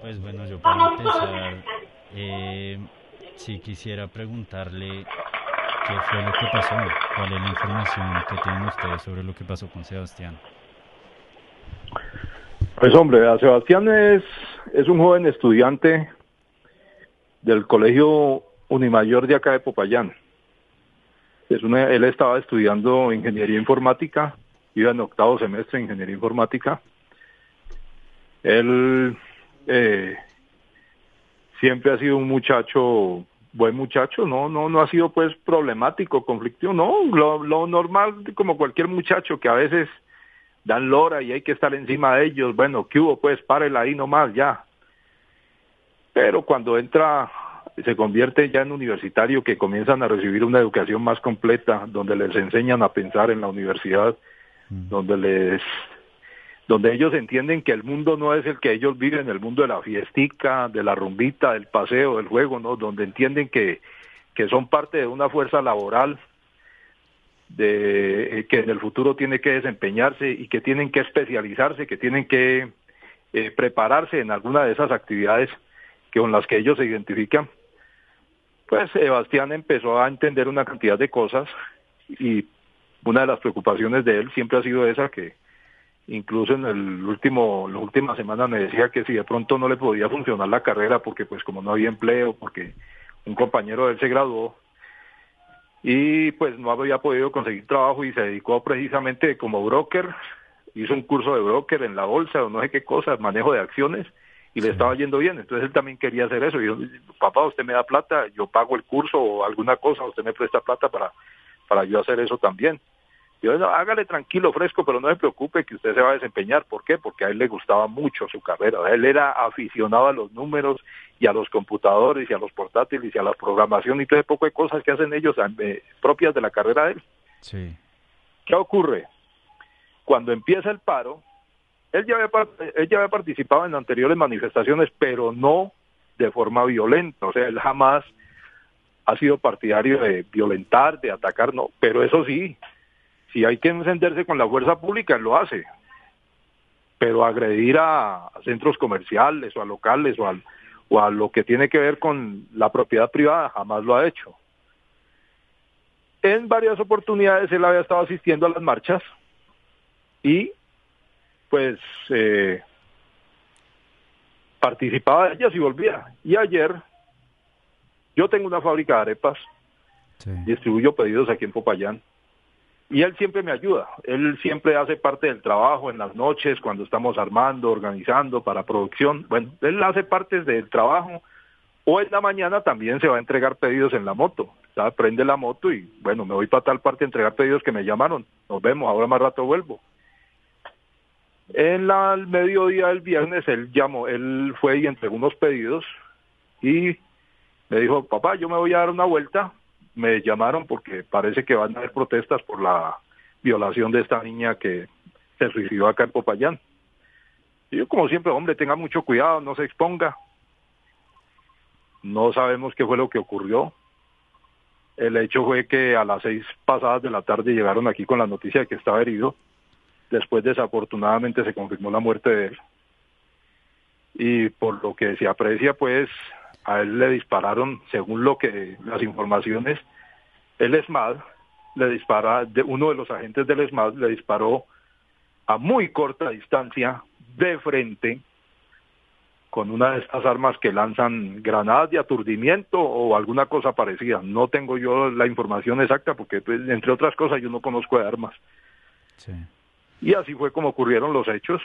Pues bueno, yo para empezar, eh, sí quisiera preguntarle qué fue lo que pasó, cuál es la información que tienen ustedes sobre lo que pasó con Sebastián. Pues hombre, Sebastián es, es un joven estudiante del colegio Unimayor de acá de Popayán. Es una, él estaba estudiando ingeniería informática, iba en octavo semestre de ingeniería informática. Él eh, siempre ha sido un muchacho, buen muchacho, no, no, no ha sido pues problemático, conflictivo, no, lo, lo normal como cualquier muchacho que a veces dan lora y hay que estar encima de ellos, bueno, ¿qué hubo? Pues párela ahí nomás, ya. Pero cuando entra, se convierte ya en universitario, que comienzan a recibir una educación más completa, donde les enseñan a pensar en la universidad, donde les donde ellos entienden que el mundo no es el que ellos viven, el mundo de la fiestica, de la rumbita, del paseo, del juego, ¿no? Donde entienden que, que son parte de una fuerza laboral de que en el futuro tiene que desempeñarse y que tienen que especializarse, que tienen que eh, prepararse en alguna de esas actividades que con las que ellos se identifican. Pues Sebastián empezó a entender una cantidad de cosas y una de las preocupaciones de él siempre ha sido esa que incluso en el último la última semana me decía que si de pronto no le podía funcionar la carrera porque pues como no había empleo porque un compañero de él se graduó y pues no había podido conseguir trabajo y se dedicó precisamente como broker, hizo un curso de broker en la bolsa o no sé qué cosas, manejo de acciones y le estaba yendo bien, entonces él también quería hacer eso. Y yo, papá, usted me da plata, yo pago el curso o alguna cosa, usted me presta plata para, para yo hacer eso también. Yo, no, hágale tranquilo, fresco, pero no se preocupe que usted se va a desempeñar. ¿Por qué? Porque a él le gustaba mucho su carrera. Él era aficionado a los números y a los computadores y a los portátiles y a la programación y todo ese poco de cosas que hacen ellos eh, propias de la carrera de él. Sí. ¿Qué ocurre? Cuando empieza el paro, él ya, había, él ya había participado en anteriores manifestaciones, pero no de forma violenta. O sea, él jamás ha sido partidario de violentar, de atacar, no. Pero eso sí, si hay que encenderse con la fuerza pública, él lo hace. Pero agredir a, a centros comerciales o a locales o, al, o a lo que tiene que ver con la propiedad privada, jamás lo ha hecho. En varias oportunidades él había estado asistiendo a las marchas y pues eh, participaba de ellas y volvía. Y ayer yo tengo una fábrica de arepas, Sí. distribuyo pedidos aquí en Popayán y él siempre me ayuda. Él siempre hace parte del trabajo en las noches, cuando estamos armando, organizando para producción. Bueno, él hace parte del trabajo. O en la mañana también se va a entregar pedidos en la moto. ¿sabes? Prende la moto y, bueno, me voy para tal parte a entregar pedidos que me llamaron. Nos vemos, ahora más rato vuelvo. En la, al mediodía del viernes él llamó, él fue y entregó unos pedidos y me dijo, papá, yo me voy a dar una vuelta, me llamaron porque parece que van a haber protestas por la violación de esta niña que se suicidó acá en Popayán. Y yo, como siempre, hombre, tenga mucho cuidado, no se exponga. No sabemos qué fue lo que ocurrió. El hecho fue que a las seis pasadas de la tarde llegaron aquí con la noticia de que estaba herido. Después, desafortunadamente, se confirmó la muerte de él. Y por lo que se aprecia, pues, a él le dispararon, según lo que las informaciones, el ESMAD le dispara, de, uno de los agentes del ESMAD le disparó a muy corta distancia, de frente, con una de estas armas que lanzan granadas de aturdimiento o alguna cosa parecida. No tengo yo la información exacta porque, pues, entre otras cosas, yo no conozco de armas. Sí. Y así fue como ocurrieron los hechos.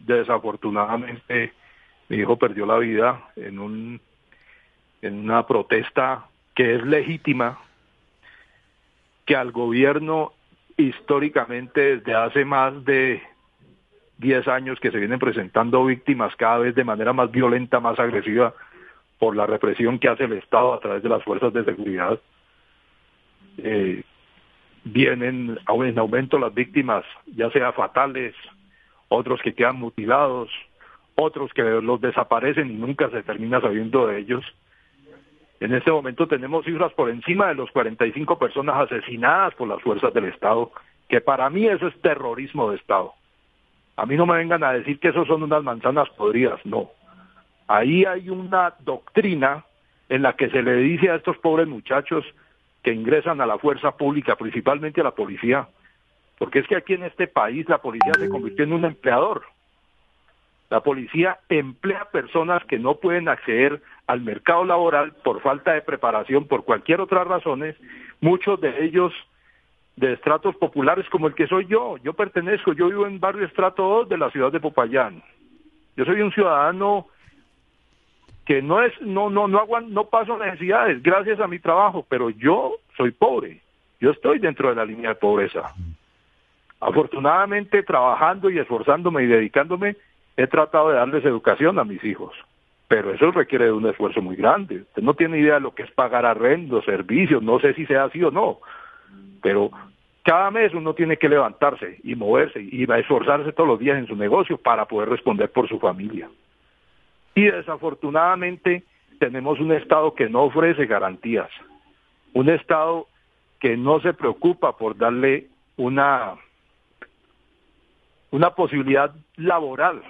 Desafortunadamente, mi hijo perdió la vida en un en una protesta que es legítima, que al gobierno históricamente desde hace más de 10 años que se vienen presentando víctimas cada vez de manera más violenta, más agresiva por la represión que hace el Estado a través de las fuerzas de seguridad. Eh, vienen en aumento las víctimas, ya sea fatales, otros que quedan mutilados, otros que los desaparecen y nunca se termina sabiendo de ellos. En este momento tenemos cifras por encima de los 45 personas asesinadas por las fuerzas del Estado, que para mí eso es terrorismo de Estado. A mí no me vengan a decir que eso son unas manzanas podridas, no. Ahí hay una doctrina en la que se le dice a estos pobres muchachos que ingresan a la fuerza pública, principalmente a la policía, porque es que aquí en este país la policía se convirtió en un empleador. La policía emplea personas que no pueden acceder al mercado laboral por falta de preparación, por cualquier otra razones, muchos de ellos de estratos populares como el que soy yo. Yo pertenezco, yo vivo en barrio estrato 2 de la ciudad de Popayán. Yo soy un ciudadano que no es no no no no paso necesidades gracias a mi trabajo, pero yo soy pobre. Yo estoy dentro de la línea de pobreza. Afortunadamente trabajando y esforzándome y dedicándome he tratado de darles educación a mis hijos, pero eso requiere de un esfuerzo muy grande. Usted no tiene idea de lo que es pagar arrendos, servicios, no sé si sea así o no, pero cada mes uno tiene que levantarse y moverse y esforzarse todos los días en su negocio para poder responder por su familia. Y desafortunadamente tenemos un Estado que no ofrece garantías, un Estado que no se preocupa por darle una, una posibilidad laboral.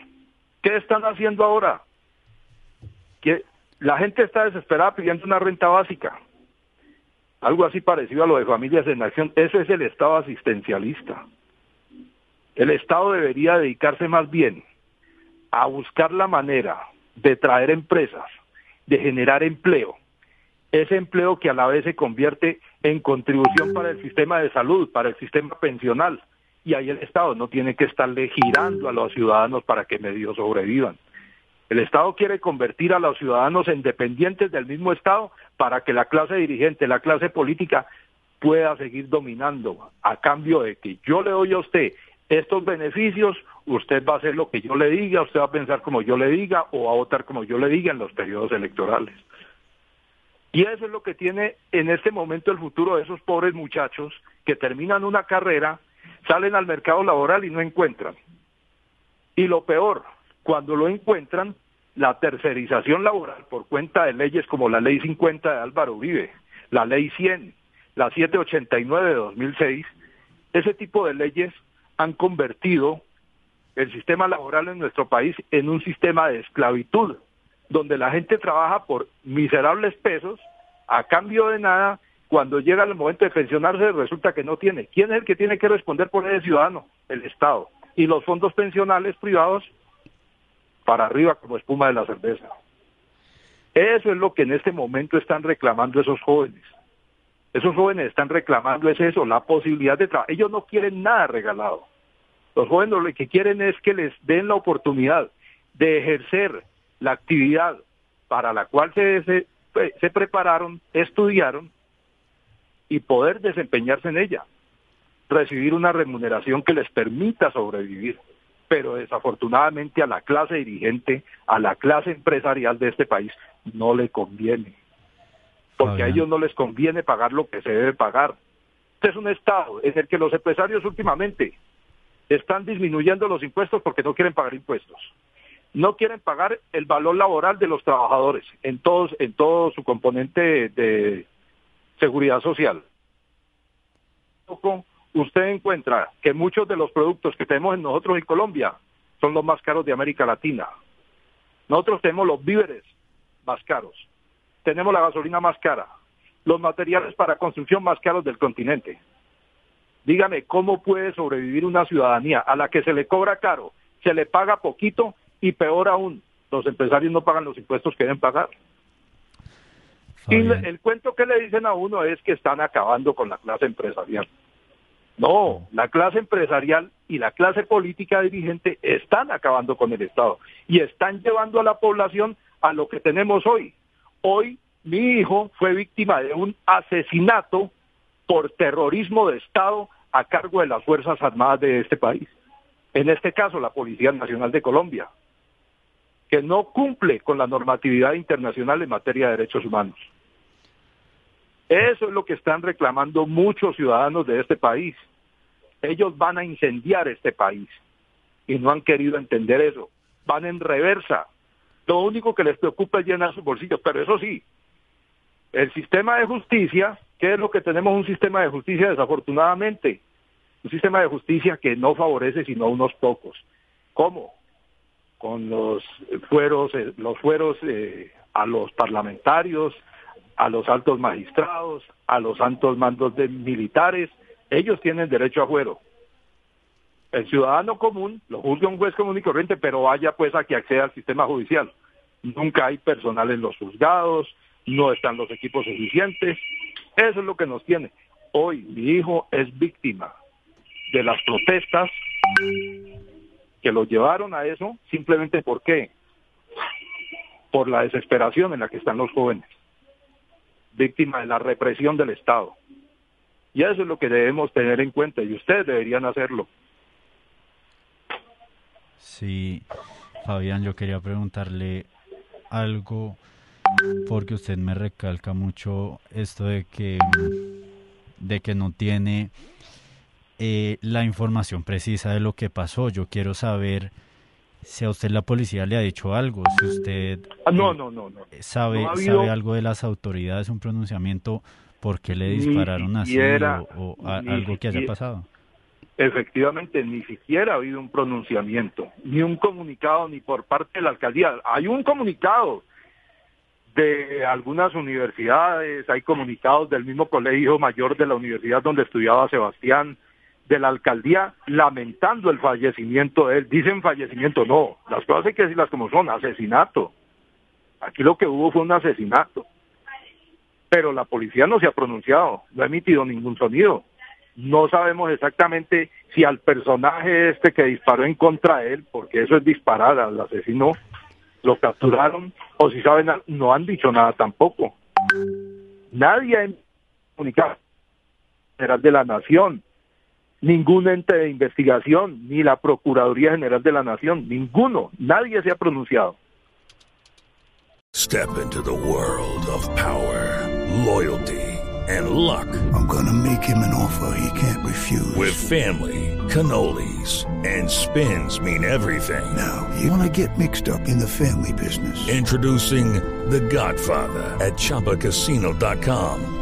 ¿Qué están haciendo ahora? Que la gente está desesperada pidiendo una renta básica, algo así parecido a lo de familias en acción. Eso es el Estado asistencialista. El Estado debería dedicarse más bien a buscar la manera de traer empresas, de generar empleo, ese empleo que a la vez se convierte en contribución para el sistema de salud, para el sistema pensional, y ahí el Estado no tiene que estarle girando a los ciudadanos para que medio sobrevivan. El Estado quiere convertir a los ciudadanos en dependientes del mismo Estado para que la clase dirigente, la clase política pueda seguir dominando a cambio de que yo le doy a usted estos beneficios, usted va a hacer lo que yo le diga, usted va a pensar como yo le diga o a votar como yo le diga en los periodos electorales. Y eso es lo que tiene en este momento el futuro de esos pobres muchachos que terminan una carrera, salen al mercado laboral y no encuentran. Y lo peor, cuando lo encuentran, la tercerización laboral por cuenta de leyes como la Ley 50 de Álvaro Vive, la Ley 100, la 789 de 2006, ese tipo de leyes han convertido el sistema laboral en nuestro país en un sistema de esclavitud, donde la gente trabaja por miserables pesos a cambio de nada. Cuando llega el momento de pensionarse resulta que no tiene. ¿Quién es el que tiene que responder por ese ciudadano? El Estado. Y los fondos pensionales privados para arriba como espuma de la cerveza. Eso es lo que en este momento están reclamando esos jóvenes. Esos jóvenes están reclamando es eso, la posibilidad de trabajar. Ellos no quieren nada regalado. Los jóvenes lo que quieren es que les den la oportunidad de ejercer la actividad para la cual se, se, se prepararon, estudiaron y poder desempeñarse en ella, recibir una remuneración que les permita sobrevivir. Pero desafortunadamente a la clase dirigente, a la clase empresarial de este país, no le conviene porque a ellos no les conviene pagar lo que se debe pagar. Este es un Estado en el que los empresarios últimamente están disminuyendo los impuestos porque no quieren pagar impuestos. No quieren pagar el valor laboral de los trabajadores en todos en todo su componente de seguridad social. Usted encuentra que muchos de los productos que tenemos en nosotros en Colombia son los más caros de América Latina. Nosotros tenemos los víveres más caros tenemos la gasolina más cara, los materiales para construcción más caros del continente. Dígame, ¿cómo puede sobrevivir una ciudadanía a la que se le cobra caro, se le paga poquito y peor aún, los empresarios no pagan los impuestos que deben pagar? Y el cuento que le dicen a uno es que están acabando con la clase empresarial. No, la clase empresarial y la clase política dirigente están acabando con el Estado y están llevando a la población a lo que tenemos hoy, Hoy mi hijo fue víctima de un asesinato por terrorismo de Estado a cargo de las Fuerzas Armadas de este país. en este caso la Policía Nacional de Colombia, que no cumple con la normatividad internacional en materia de derechos humanos. Eso es lo que están reclamando muchos ciudadanos de este país. Ellos van a incendiar este país y no han querido entender eso. Van en reversa. Lo único que les preocupa es llenar sus bolsillos, pero eso sí, el sistema de justicia, ¿qué es lo que tenemos? Un sistema de justicia desafortunadamente, un sistema de justicia que no favorece sino a unos pocos. ¿Cómo? Con los fueros, eh, los fueros eh, a los parlamentarios, a los altos magistrados, a los altos mandos de militares, ellos tienen derecho a fuero. El ciudadano común lo juzga un juez común y corriente, pero vaya pues a que acceda al sistema judicial. Nunca hay personal en los juzgados, no están los equipos suficientes. Eso es lo que nos tiene. Hoy mi hijo es víctima de las protestas que lo llevaron a eso, simplemente ¿por qué? Por la desesperación en la que están los jóvenes, víctima de la represión del Estado. Y eso es lo que debemos tener en cuenta y ustedes deberían hacerlo. Sí, Fabián, yo quería preguntarle algo porque usted me recalca mucho esto de que de que no tiene eh, la información precisa de lo que pasó. Yo quiero saber si a usted la policía le ha dicho algo, si usted ah, no, no, no, no. sabe, sabe algo de las autoridades, un pronunciamiento, por qué le dispararon así o, algo que haya pasado. Efectivamente, ni siquiera ha habido un pronunciamiento, ni un comunicado, ni por parte de la alcaldía. Hay un comunicado de algunas universidades, hay comunicados del mismo colegio mayor de la universidad donde estudiaba Sebastián, de la alcaldía, lamentando el fallecimiento de él. Dicen fallecimiento, no, las cosas hay que decirlas como son, asesinato. Aquí lo que hubo fue un asesinato. Pero la policía no se ha pronunciado, no ha emitido ningún sonido. No sabemos exactamente si al personaje este que disparó en contra de él, porque eso es disparar al asesino, lo capturaron, o si saben, no han dicho nada tampoco. Nadie ha comunicado General de la Nación, ningún ente de investigación, ni la Procuraduría General de la Nación, ninguno, nadie se ha pronunciado. Step into the world of power, loyalty and luck. I'm gonna make him an offer he can't refuse. With family, cannolis and spins mean everything. Now, you wanna get mixed up in the family business. Introducing The Godfather at chapacasino.com.